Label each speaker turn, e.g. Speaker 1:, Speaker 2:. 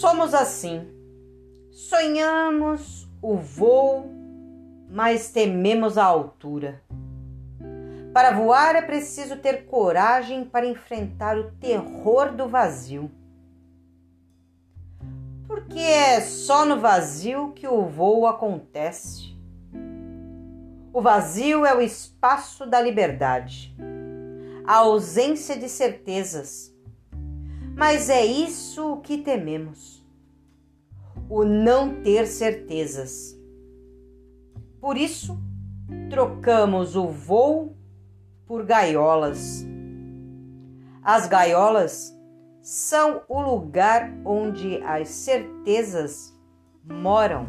Speaker 1: Somos assim. Sonhamos o voo, mas tememos a altura. Para voar é preciso ter coragem para enfrentar o terror do vazio. Porque é só no vazio que o voo acontece. O vazio é o espaço da liberdade, a ausência de certezas. Mas é isso que tememos: o não ter certezas. Por isso, trocamos o voo por gaiolas. As gaiolas são o lugar onde as certezas moram.